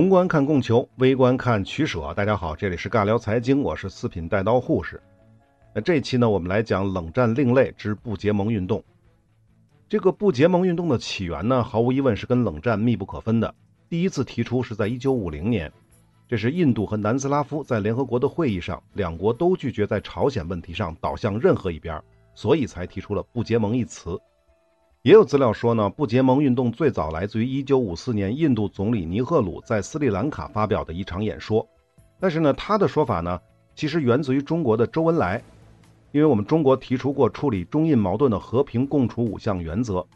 宏观看供求，微观看取舍。大家好，这里是尬聊财经，我是四品带刀护士。那这期呢，我们来讲冷战另类之不结盟运动。这个不结盟运动的起源呢，毫无疑问是跟冷战密不可分的。第一次提出是在1950年，这是印度和南斯拉夫在联合国的会议上，两国都拒绝在朝鲜问题上倒向任何一边，所以才提出了不结盟一词。也有资料说呢，不结盟运动最早来自于1954年印度总理尼赫鲁在斯里兰卡发表的一场演说。但是呢，他的说法呢，其实源自于中国的周恩来，因为我们中国提出过处理中印矛盾的和平共处五项原则。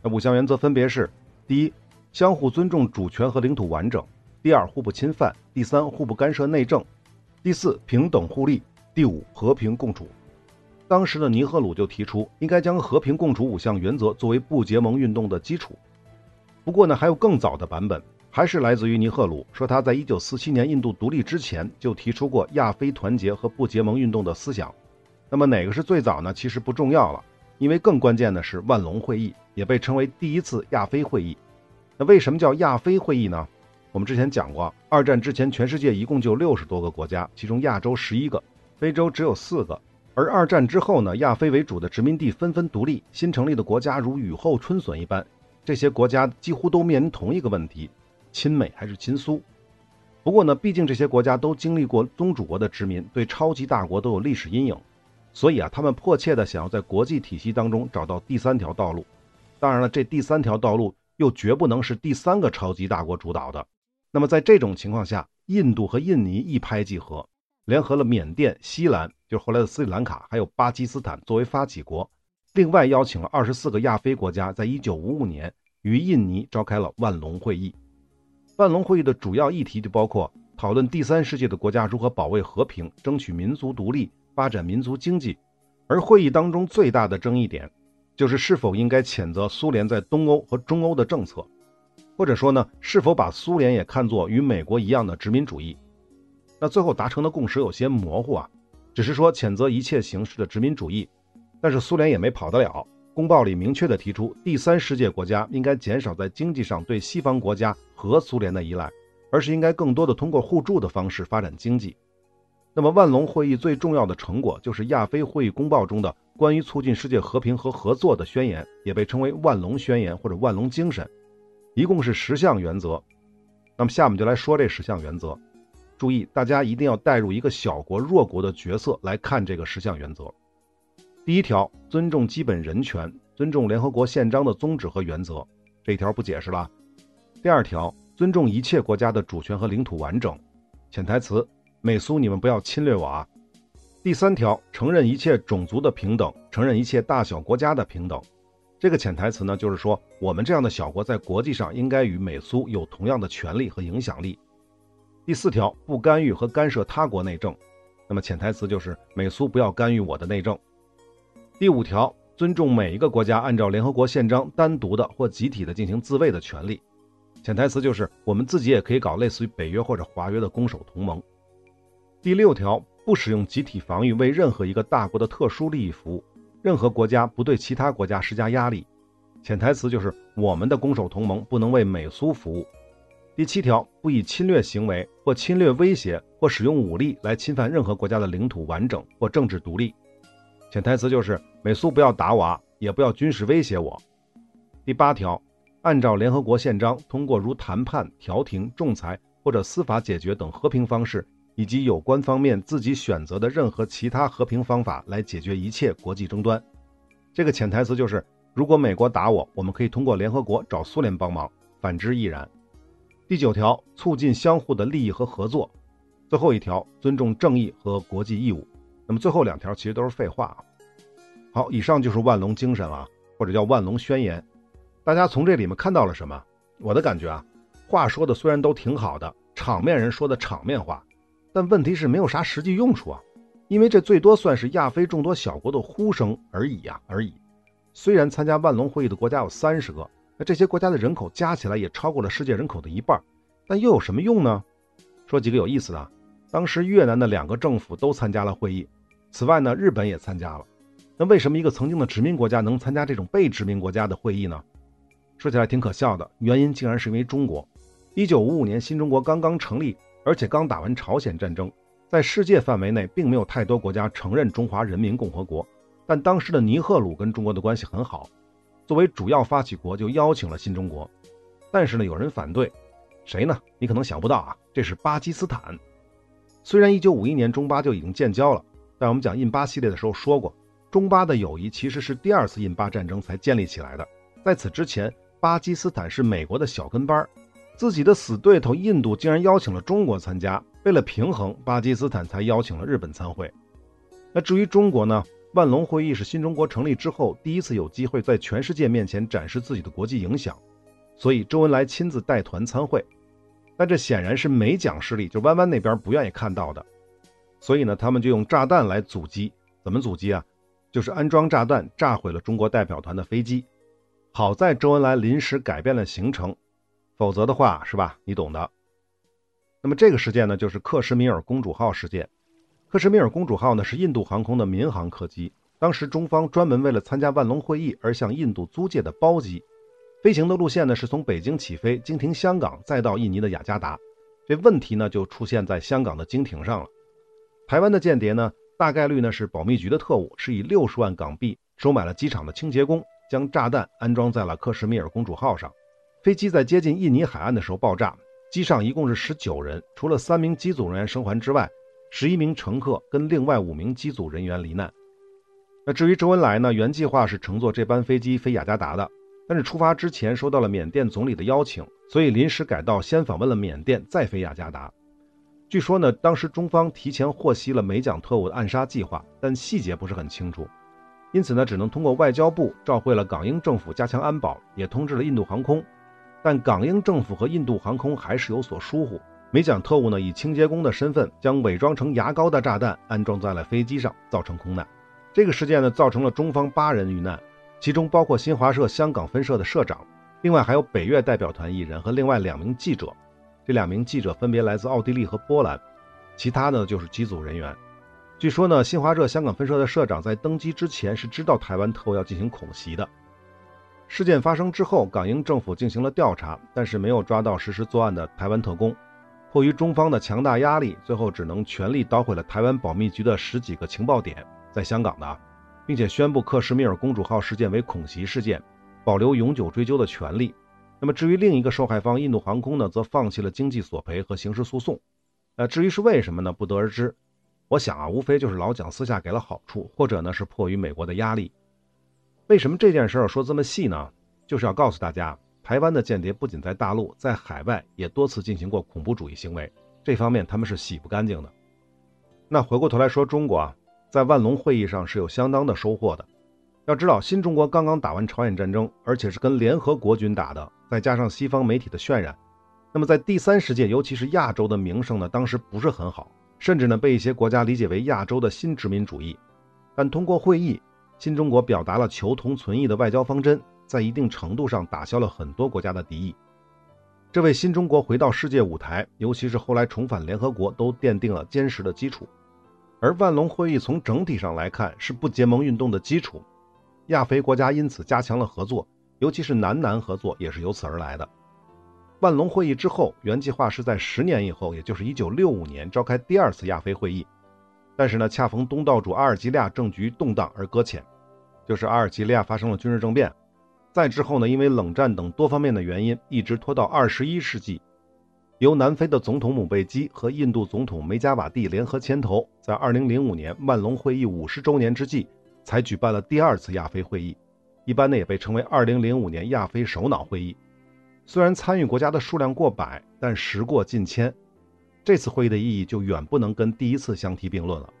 那五项原则分别是：第一，相互尊重主权和领土完整；第二，互不侵犯；第三，互不干涉内政；第四，平等互利；第五，和平共处。当时的尼赫鲁就提出，应该将和平共处五项原则作为不结盟运动的基础。不过呢，还有更早的版本，还是来自于尼赫鲁，说他在1947年印度独立之前就提出过亚非团结和不结盟运动的思想。那么哪个是最早呢？其实不重要了，因为更关键的是万隆会议，也被称为第一次亚非会议。那为什么叫亚非会议呢？我们之前讲过，二战之前全世界一共就六十多个国家，其中亚洲十一个，非洲只有四个。而二战之后呢，亚非为主的殖民地纷纷独立，新成立的国家如雨后春笋一般。这些国家几乎都面临同一个问题：亲美还是亲苏？不过呢，毕竟这些国家都经历过宗主国的殖民，对超级大国都有历史阴影，所以啊，他们迫切的想要在国际体系当中找到第三条道路。当然了，这第三条道路又绝不能是第三个超级大国主导的。那么在这种情况下，印度和印尼一拍即合，联合了缅甸、西兰。就是后来的斯里兰卡，还有巴基斯坦作为发起国，另外邀请了二十四个亚非国家，在一九五五年与印尼召开了万隆会议。万隆会议的主要议题就包括讨论第三世界的国家如何保卫和平、争取民族独立、发展民族经济。而会议当中最大的争议点，就是是否应该谴责苏联在东欧和中欧的政策，或者说呢，是否把苏联也看作与美国一样的殖民主义。那最后达成的共识有些模糊啊。只是说谴责一切形式的殖民主义，但是苏联也没跑得了。公报里明确的提出，第三世界国家应该减少在经济上对西方国家和苏联的依赖，而是应该更多的通过互助的方式发展经济。那么万隆会议最重要的成果就是亚非会议公报中的关于促进世界和平和合作的宣言，也被称为万隆宣言或者万隆精神，一共是十项原则。那么下面就来说这十项原则。注意，大家一定要带入一个小国、弱国的角色来看这个十项原则。第一条，尊重基本人权，尊重联合国宪章的宗旨和原则，这一条不解释了。第二条，尊重一切国家的主权和领土完整，潜台词：美苏你们不要侵略我啊。第三条，承认一切种族的平等，承认一切大小国家的平等，这个潜台词呢，就是说我们这样的小国在国际上应该与美苏有同样的权利和影响力。第四条，不干预和干涉他国内政，那么潜台词就是美苏不要干预我的内政。第五条，尊重每一个国家按照联合国宪章单独的或集体的进行自卫的权利，潜台词就是我们自己也可以搞类似于北约或者华约的攻守同盟。第六条，不使用集体防御为任何一个大国的特殊利益服务，任何国家不对其他国家施加压力，潜台词就是我们的攻守同盟不能为美苏服务。第七条，不以侵略行为或侵略威胁或使用武力来侵犯任何国家的领土完整或政治独立。潜台词就是美苏不要打我，也不要军事威胁我。第八条，按照联合国宪章，通过如谈判、调停、仲裁或者司法解决等和平方式，以及有关方面自己选择的任何其他和平方法来解决一切国际争端。这个潜台词就是，如果美国打我，我们可以通过联合国找苏联帮忙，反之亦然。第九条，促进相互的利益和合作。最后一条，尊重正义和国际义务。那么最后两条其实都是废话啊。好，以上就是万隆精神了，或者叫万隆宣言。大家从这里面看到了什么？我的感觉啊，话说的虽然都挺好的，场面人说的场面话，但问题是没有啥实际用处啊。因为这最多算是亚非众多小国的呼声而已呀，而已。虽然参加万隆会议的国家有三十个。这些国家的人口加起来也超过了世界人口的一半，但又有什么用呢？说几个有意思的。当时越南的两个政府都参加了会议，此外呢，日本也参加了。那为什么一个曾经的殖民国家能参加这种被殖民国家的会议呢？说起来挺可笑的，原因竟然是因为中国。一九五五年新中国刚刚成立，而且刚打完朝鲜战争，在世界范围内并没有太多国家承认中华人民共和国。但当时的尼赫鲁跟中国的关系很好，作为主要发起国就邀请了新中国。但是呢，有人反对，谁呢？你可能想不到啊，这是巴基斯坦。虽然一九五一年中巴就已经建交了，但我们讲印巴系列的时候说过，中巴的友谊其实是第二次印巴战争才建立起来的。在此之前，巴基斯坦是美国的小跟班，自己的死对头印度竟然邀请了中国参加。为了平衡，巴基斯坦才邀请了日本参会。那至于中国呢？万隆会议是新中国成立之后第一次有机会在全世界面前展示自己的国际影响，所以周恩来亲自带团参会。但这显然是美蒋势力，就弯弯那边不愿意看到的，所以呢，他们就用炸弹来阻击。怎么阻击啊？就是安装炸弹炸毁了中国代表团的飞机。好在周恩来临时改变了行程，否则的话是吧？你懂的。那么这个事件呢，就是克什米尔公主号事件。克什米尔公主号呢是印度航空的民航客机，当时中方专门为了参加万隆会议而向印度租借的包机。飞行的路线呢是从北京起飞，经停香港，再到印尼的雅加达。这问题呢就出现在香港的经停上了。台湾的间谍呢大概率呢是保密局的特务，是以六十万港币收买了机场的清洁工。将炸弹安装在了克什米尔公主号上，飞机在接近印尼海岸的时候爆炸，机上一共是十九人，除了三名机组人员生还之外，十一名乘客跟另外五名机组人员罹难。那至于周恩来呢，原计划是乘坐这班飞机飞雅加达的，但是出发之前收到了缅甸总理的邀请，所以临时改道先访问了缅甸，再飞雅加达。据说呢，当时中方提前获悉了美蒋特务的暗杀计划，但细节不是很清楚。因此呢，只能通过外交部召会了港英政府加强安保，也通知了印度航空，但港英政府和印度航空还是有所疏忽。美蒋特务呢，以清洁工的身份将伪装成牙膏的炸弹安装在了飞机上，造成空难。这个事件呢，造成了中方八人遇难，其中包括新华社香港分社的社长，另外还有北越代表团一人和另外两名记者。这两名记者分别来自奥地利和波兰，其他呢就是机组人员。据说呢，新华社香港分社的社长在登机之前是知道台湾特务要进行恐袭的。事件发生之后，港英政府进行了调查，但是没有抓到实施作案的台湾特工。迫于中方的强大压力，最后只能全力捣毁了台湾保密局的十几个情报点，在香港的，并且宣布克什米尔公主号事件为恐袭事件，保留永久追究的权利。那么至于另一个受害方印度航空呢，则放弃了经济索赔和刑事诉讼。呃，至于是为什么呢？不得而知。我想啊，无非就是老蒋私下给了好处，或者呢是迫于美国的压力。为什么这件事儿说这么细呢？就是要告诉大家，台湾的间谍不仅在大陆，在海外也多次进行过恐怖主义行为，这方面他们是洗不干净的。那回过头来说，中国啊，在万隆会议上是有相当的收获的。要知道，新中国刚刚打完朝鲜战争，而且是跟联合国军打的，再加上西方媒体的渲染，那么在第三世界，尤其是亚洲的名声呢，当时不是很好。甚至呢，被一些国家理解为亚洲的新殖民主义。但通过会议，新中国表达了求同存异的外交方针，在一定程度上打消了很多国家的敌意，这为新中国回到世界舞台，尤其是后来重返联合国，都奠定了坚实的基础。而万隆会议从整体上来看是不结盟运动的基础，亚非国家因此加强了合作，尤其是南南合作也是由此而来的。万隆会议之后，原计划是在十年以后，也就是一九六五年召开第二次亚非会议，但是呢，恰逢东道主阿尔及利亚政局动荡而搁浅，就是阿尔及利亚发生了军事政变。再之后呢，因为冷战等多方面的原因，一直拖到二十一世纪，由南非的总统姆贝基和印度总统梅加瓦蒂联合牵头，在二零零五年万隆会议五十周年之际，才举办了第二次亚非会议，一般呢也被称为二零零五年亚非首脑会议。虽然参与国家的数量过百，但时过境迁，这次会议的意义就远不能跟第一次相提并论了。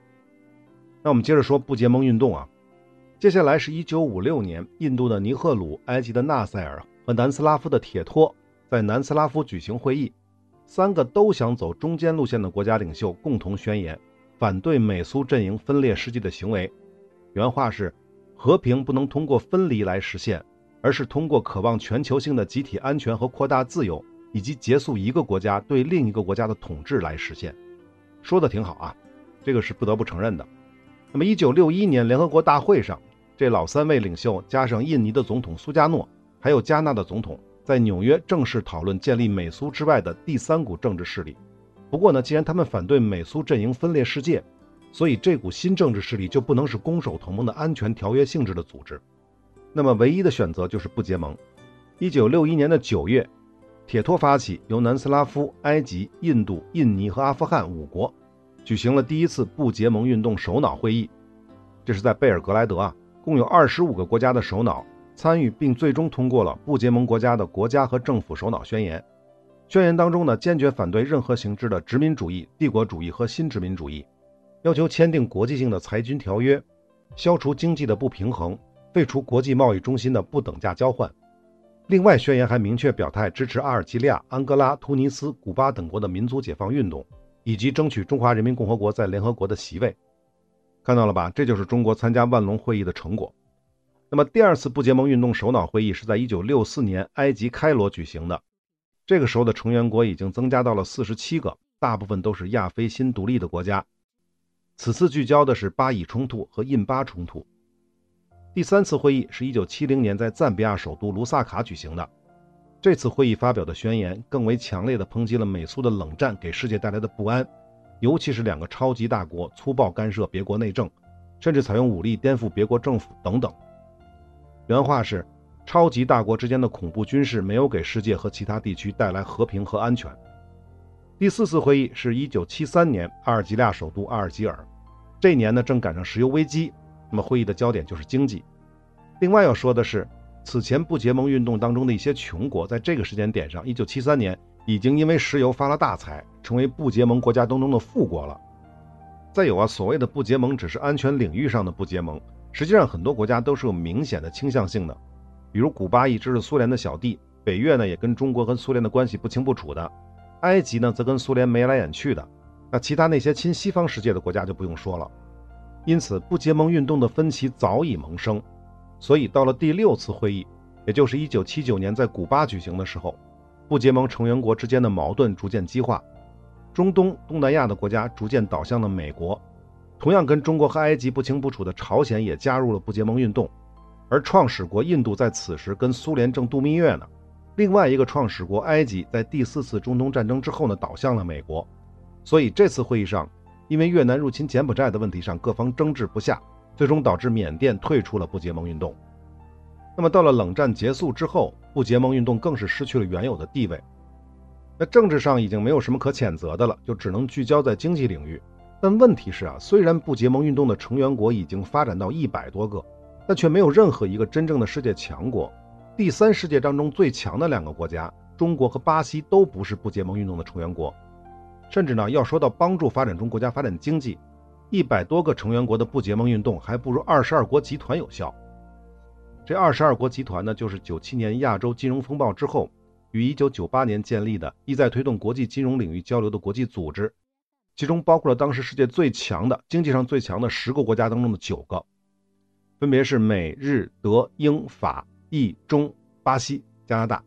那我们接着说不结盟运动啊，接下来是一九五六年，印度的尼赫鲁、埃及的纳赛尔和南斯拉夫的铁托在南斯拉夫举行会议，三个都想走中间路线的国家领袖共同宣言，反对美苏阵营分裂世界的行为。原话是：和平不能通过分离来实现。而是通过渴望全球性的集体安全和扩大自由，以及结束一个国家对另一个国家的统治来实现。说的挺好啊，这个是不得不承认的。那么，一九六一年联合国大会上，这老三位领袖加上印尼的总统苏加诺，还有加纳的总统，在纽约正式讨论建立美苏之外的第三股政治势力。不过呢，既然他们反对美苏阵营分裂世界，所以这股新政治势力就不能是攻守同盟的安全条约性质的组织。那么唯一的选择就是不结盟。一九六一年的九月，铁托发起由南斯拉夫、埃及、印度、印尼和阿富汗五国举行了第一次不结盟运动首脑会议，这是在贝尔格莱德啊，共有二十五个国家的首脑参与，并最终通过了不结盟国家的国家和政府首脑宣言。宣言当中呢，坚决反对任何形式的殖民主义、帝国主义和新殖民主义，要求签订国际性的裁军条约，消除经济的不平衡。废除国际贸易中心的不等价交换。另外，宣言还明确表态支持阿尔及利亚、安哥拉、突尼斯、古巴等国的民族解放运动，以及争取中华人民共和国在联合国的席位。看到了吧？这就是中国参加万隆会议的成果。那么，第二次不结盟运动首脑会议是在1964年埃及开罗举行的。这个时候的成员国已经增加到了47个，大部分都是亚非新独立的国家。此次聚焦的是巴以冲突和印巴冲突。第三次会议是一九七零年在赞比亚首都卢萨卡举行的。这次会议发表的宣言更为强烈的抨击了美苏的冷战给世界带来的不安，尤其是两个超级大国粗暴干涉别国内政，甚至采用武力颠覆别国政府等等。原话是：超级大国之间的恐怖军事没有给世界和其他地区带来和平和安全。第四次会议是一九七三年阿尔及利亚首都阿尔及尔，这年呢正赶上石油危机。那么会议的焦点就是经济。另外要说的是，此前不结盟运动当中的一些穷国，在这个时间点上，一九七三年已经因为石油发了大财，成为不结盟国家当中的富国了。再有啊，所谓的不结盟只是安全领域上的不结盟，实际上很多国家都是有明显的倾向性的。比如古巴一直是苏联的小弟，北越呢也跟中国跟苏联的关系不清不楚的，埃及呢则跟苏联眉来眼去的。那其他那些亲西方世界的国家就不用说了。因此，不结盟运动的分歧早已萌生，所以到了第六次会议，也就是1979年在古巴举行的时候，不结盟成员国之间的矛盾逐渐激化，中东、东南亚的国家逐渐倒向了美国，同样跟中国和埃及不清不楚的朝鲜也加入了不结盟运动，而创始国印度在此时跟苏联正度蜜月呢，另外一个创始国埃及在第四次中东战争之后呢倒向了美国，所以这次会议上。因为越南入侵柬埔寨的问题上，各方争执不下，最终导致缅甸退出了不结盟运动。那么到了冷战结束之后，不结盟运动更是失去了原有的地位。那政治上已经没有什么可谴责的了，就只能聚焦在经济领域。但问题是啊，虽然不结盟运动的成员国已经发展到一百多个，但却没有任何一个真正的世界强国。第三世界当中最强的两个国家，中国和巴西都不是不结盟运动的成员国。甚至呢，要说到帮助发展中国家发展经济，一百多个成员国的不结盟运动还不如二十二国集团有效。这二十二国集团呢，就是九七年亚洲金融风暴之后，于一九九八年建立的，意在推动国际金融领域交流的国际组织，其中包括了当时世界最强的、经济上最强的十个国家当中的九个，分别是美、日、德、英、法、意、中、巴西、加拿大，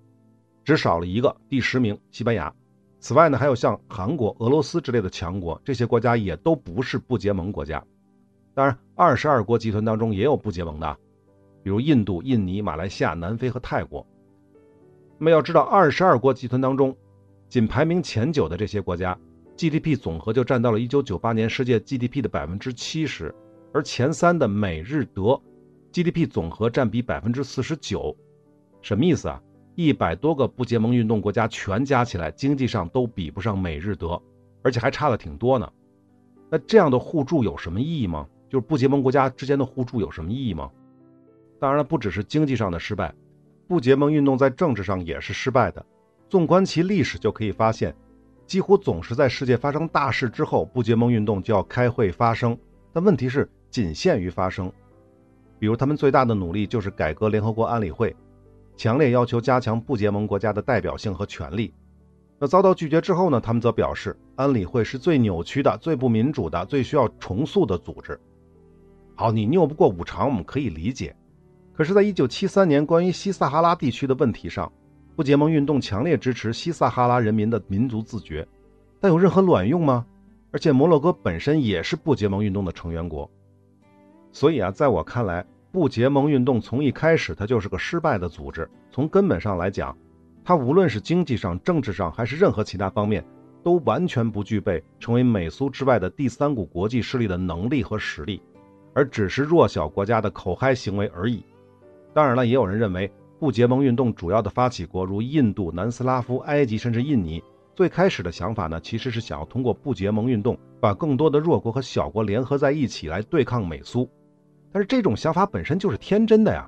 只少了一个，第十名西班牙。此外呢，还有像韩国、俄罗斯之类的强国，这些国家也都不是不结盟国家。当然，二十二国集团当中也有不结盟的，比如印度、印尼、马来西亚、南非和泰国。那么要知道，二十二国集团当中，仅排名前九的这些国家，GDP 总和就占到了一九九八年世界 GDP 的百分之七十，而前三的美日德，GDP 总和占比百分之四十九。什么意思啊？一百多个不结盟运动国家全加起来，经济上都比不上美日德，而且还差了挺多呢。那这样的互助有什么意义吗？就是不结盟国家之间的互助有什么意义吗？当然了，不只是经济上的失败，不结盟运动在政治上也是失败的。纵观其历史，就可以发现，几乎总是在世界发生大事之后，不结盟运动就要开会发声。但问题是，仅限于发声。比如他们最大的努力就是改革联合国安理会。强烈要求加强不结盟国家的代表性和权利，那遭到拒绝之后呢？他们则表示，安理会是最扭曲的、最不民主的、最需要重塑的组织。好，你拗不过五常，我们可以理解。可是，在一九七三年关于西撒哈拉地区的问题上，不结盟运动强烈支持西撒哈拉人民的民族自决，但有任何卵用吗？而且，摩洛哥本身也是不结盟运动的成员国，所以啊，在我看来。不结盟运动从一开始，它就是个失败的组织。从根本上来讲，它无论是经济上、政治上还是任何其他方面，都完全不具备成为美苏之外的第三股国际势力的能力和实力，而只是弱小国家的口嗨行为而已。当然了，也有人认为，不结盟运动主要的发起国如印度、南斯拉夫、埃及甚至印尼，最开始的想法呢，其实是想要通过不结盟运动，把更多的弱国和小国联合在一起来对抗美苏。但是这种想法本身就是天真的呀，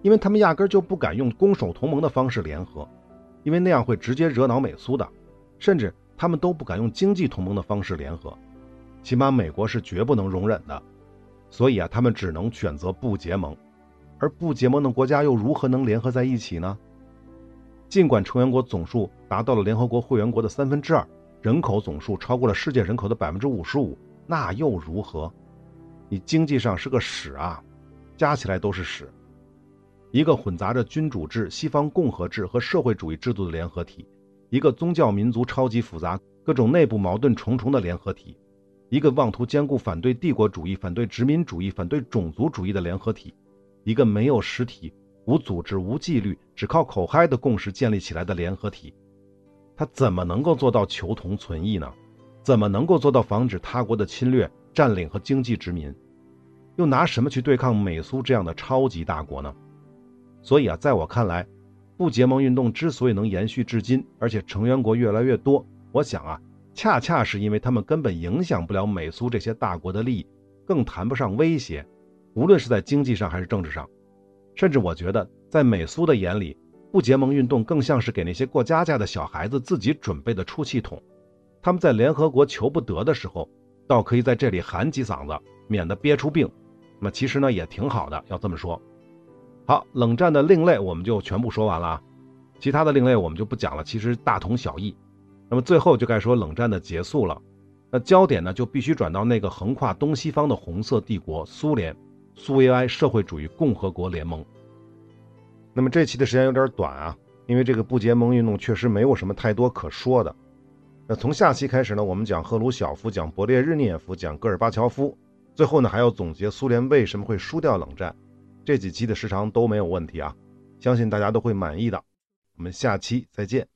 因为他们压根就不敢用攻守同盟的方式联合，因为那样会直接惹恼美苏的，甚至他们都不敢用经济同盟的方式联合，起码美国是绝不能容忍的。所以啊，他们只能选择不结盟，而不结盟的国家又如何能联合在一起呢？尽管成员国总数达到了联合国会员国的三分之二，人口总数超过了世界人口的百分之五十五，那又如何？你经济上是个屎啊，加起来都是屎。一个混杂着君主制、西方共和制和社会主义制度的联合体，一个宗教民族超级复杂、各种内部矛盾重重的联合体，一个妄图兼顾反对帝国主义、反对殖民主义、反对种族主义的联合体，一个没有实体、无组织、无纪律、只靠口嗨的共识建立起来的联合体，它怎么能够做到求同存异呢？怎么能够做到防止他国的侵略？占领和经济殖民，又拿什么去对抗美苏这样的超级大国呢？所以啊，在我看来，不结盟运动之所以能延续至今，而且成员国越来越多，我想啊，恰恰是因为他们根本影响不了美苏这些大国的利益，更谈不上威胁，无论是在经济上还是政治上。甚至我觉得，在美苏的眼里，不结盟运动更像是给那些过家家的小孩子自己准备的出气筒，他们在联合国求不得的时候。倒可以在这里喊几嗓子，免得憋出病。那么其实呢也挺好的，要这么说。好，冷战的另类我们就全部说完了啊，其他的另类我们就不讲了，其实大同小异。那么最后就该说冷战的结束了，那焦点呢就必须转到那个横跨东西方的红色帝国——苏联，苏维埃社会主义共和国联盟。那么这期的时间有点短啊，因为这个不结盟运动确实没有什么太多可说的。那从下期开始呢，我们讲赫鲁晓夫，讲勃列日涅夫，讲戈尔巴乔夫，最后呢还要总结苏联为什么会输掉冷战。这几期的时长都没有问题啊，相信大家都会满意的。我们下期再见。